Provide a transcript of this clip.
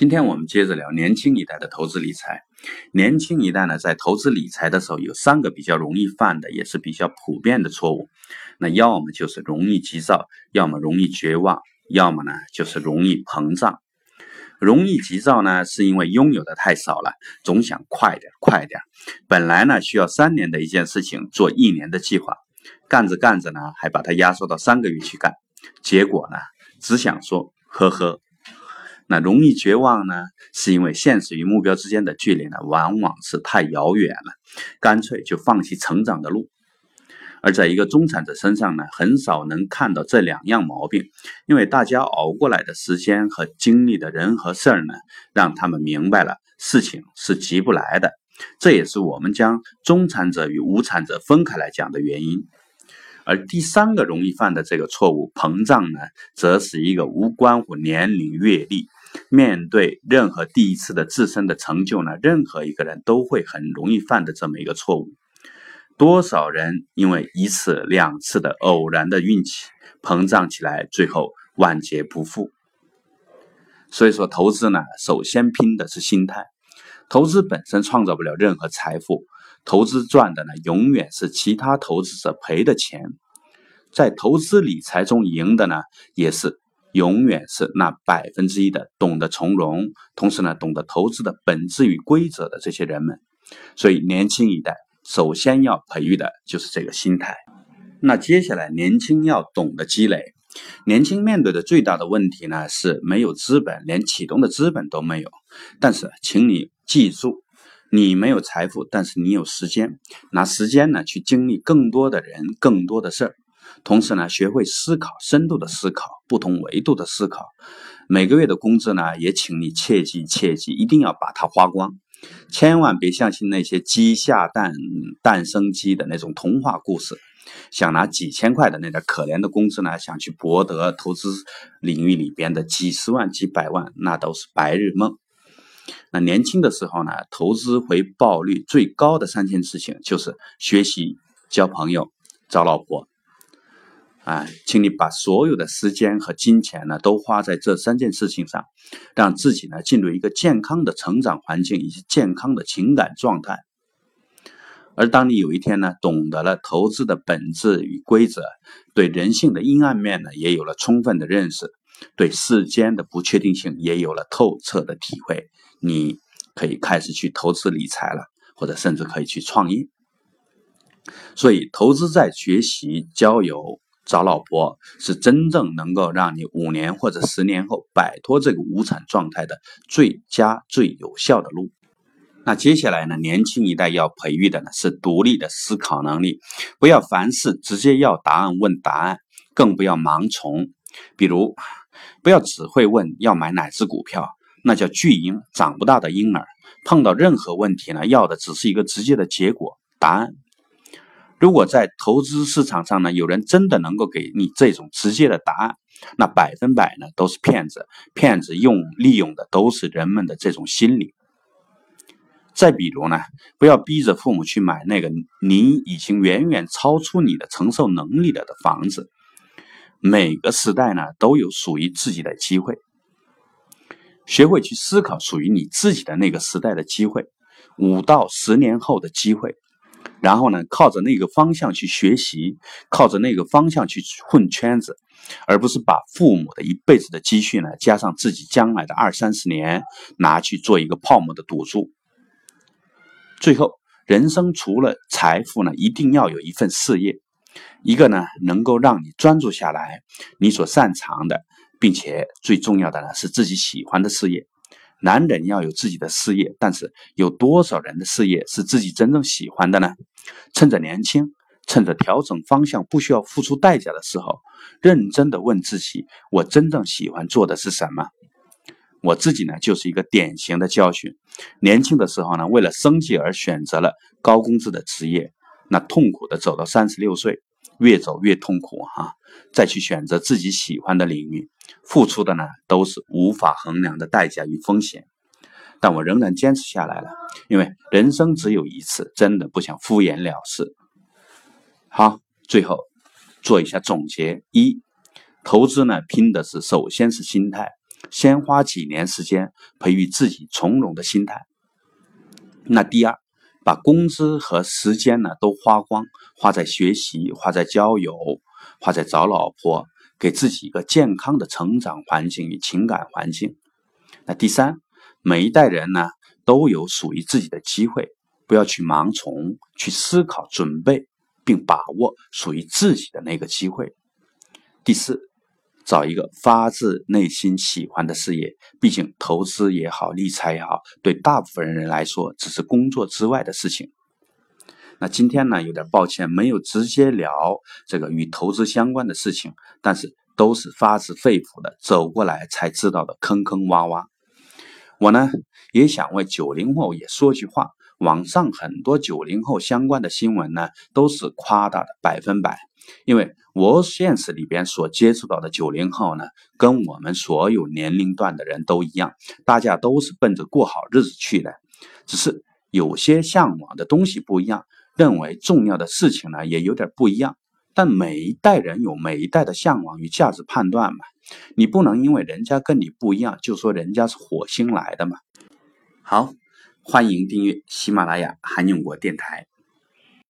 今天我们接着聊年轻一代的投资理财。年轻一代呢，在投资理财的时候，有三个比较容易犯的，也是比较普遍的错误。那要么就是容易急躁，要么容易绝望，要么呢就是容易膨胀。容易急躁呢，是因为拥有的太少了，总想快点快点。本来呢需要三年的一件事情，做一年的计划，干着干着呢，还把它压缩到三个月去干，结果呢，只想说呵呵。那容易绝望呢，是因为现实与目标之间的距离呢，往往是太遥远了，干脆就放弃成长的路。而在一个中产者身上呢，很少能看到这两样毛病，因为大家熬过来的时间和经历的人和事儿呢，让他们明白了事情是急不来的。这也是我们将中产者与无产者分开来讲的原因。而第三个容易犯的这个错误，膨胀呢，则是一个无关乎年龄阅历。面对任何第一次的自身的成就呢，任何一个人都会很容易犯的这么一个错误。多少人因为一次两次的偶然的运气膨胀起来，最后万劫不复。所以说，投资呢，首先拼的是心态。投资本身创造不了任何财富，投资赚的呢，永远是其他投资者赔的钱。在投资理财中赢的呢，也是。永远是那百分之一的懂得从容，同时呢懂得投资的本质与规则的这些人们。所以年轻一代首先要培育的就是这个心态。那接下来年轻要懂得积累。年轻面对的最大的问题呢是没有资本，连启动的资本都没有。但是请你记住，你没有财富，但是你有时间，拿时间呢去经历更多的人，更多的事儿。同时呢，学会思考，深度的思考，不同维度的思考。每个月的工资呢，也请你切记切记，一定要把它花光，千万别相信那些鸡下蛋、蛋生鸡的那种童话故事。想拿几千块的那点可怜的工资呢，想去博得投资领域里边的几十万、几百万，那都是白日梦。那年轻的时候呢，投资回报率最高的三件事情就是学习、交朋友、找老婆。哎，请你把所有的时间和金钱呢，都花在这三件事情上，让自己呢进入一个健康的成长环境以及健康的情感状态。而当你有一天呢，懂得了投资的本质与规则，对人性的阴暗面呢，也有了充分的认识，对世间的不确定性也有了透彻的体会，你可以开始去投资理财了，或者甚至可以去创业。所以，投资在学习、交友。找老婆是真正能够让你五年或者十年后摆脱这个无产状态的最佳最有效的路。那接下来呢？年轻一代要培育的呢是独立的思考能力，不要凡事直接要答案问答案，更不要盲从。比如，不要只会问要买哪只股票，那叫巨婴，长不大的婴儿。碰到任何问题呢，要的只是一个直接的结果答案。如果在投资市场上呢，有人真的能够给你这种直接的答案，那百分百呢都是骗子。骗子用利用的都是人们的这种心理。再比如呢，不要逼着父母去买那个你已经远远超出你的承受能力了的房子。每个时代呢都有属于自己的机会，学会去思考属于你自己的那个时代的机会，五到十年后的机会。然后呢，靠着那个方向去学习，靠着那个方向去混圈子，而不是把父母的一辈子的积蓄呢，加上自己将来的二三十年，拿去做一个泡沫的赌注。最后，人生除了财富呢，一定要有一份事业，一个呢能够让你专注下来，你所擅长的，并且最重要的呢是自己喜欢的事业。男人要有自己的事业，但是有多少人的事业是自己真正喜欢的呢？趁着年轻，趁着调整方向不需要付出代价的时候，认真的问自己：我真正喜欢做的是什么？我自己呢，就是一个典型的教训。年轻的时候呢，为了生计而选择了高工资的职业，那痛苦的走到三十六岁。越走越痛苦哈，再去选择自己喜欢的领域，付出的呢都是无法衡量的代价与风险。但我仍然坚持下来了，因为人生只有一次，真的不想敷衍了事。好，最后做一下总结：一，投资呢拼的是首先是心态，先花几年时间培育自己从容的心态。那第二，把工资和时间呢都花光，花在学习，花在交友，花在找老婆，给自己一个健康的成长环境与情感环境。那第三，每一代人呢都有属于自己的机会，不要去盲从，去思考、准备并把握属于自己的那个机会。第四。找一个发自内心喜欢的事业，毕竟投资也好，理财也好，对大部分人来说只是工作之外的事情。那今天呢，有点抱歉，没有直接聊这个与投资相关的事情，但是都是发自肺腑的走过来才知道的坑坑洼洼。我呢，也想为九零后也说句话，网上很多九零后相关的新闻呢，都是夸大的百分百。因为我现实里边所接触到的九零后呢，跟我们所有年龄段的人都一样，大家都是奔着过好日子去的，只是有些向往的东西不一样，认为重要的事情呢也有点不一样。但每一代人有每一代的向往与价值判断嘛，你不能因为人家跟你不一样，就说人家是火星来的嘛。好，欢迎订阅喜马拉雅韩永国电台。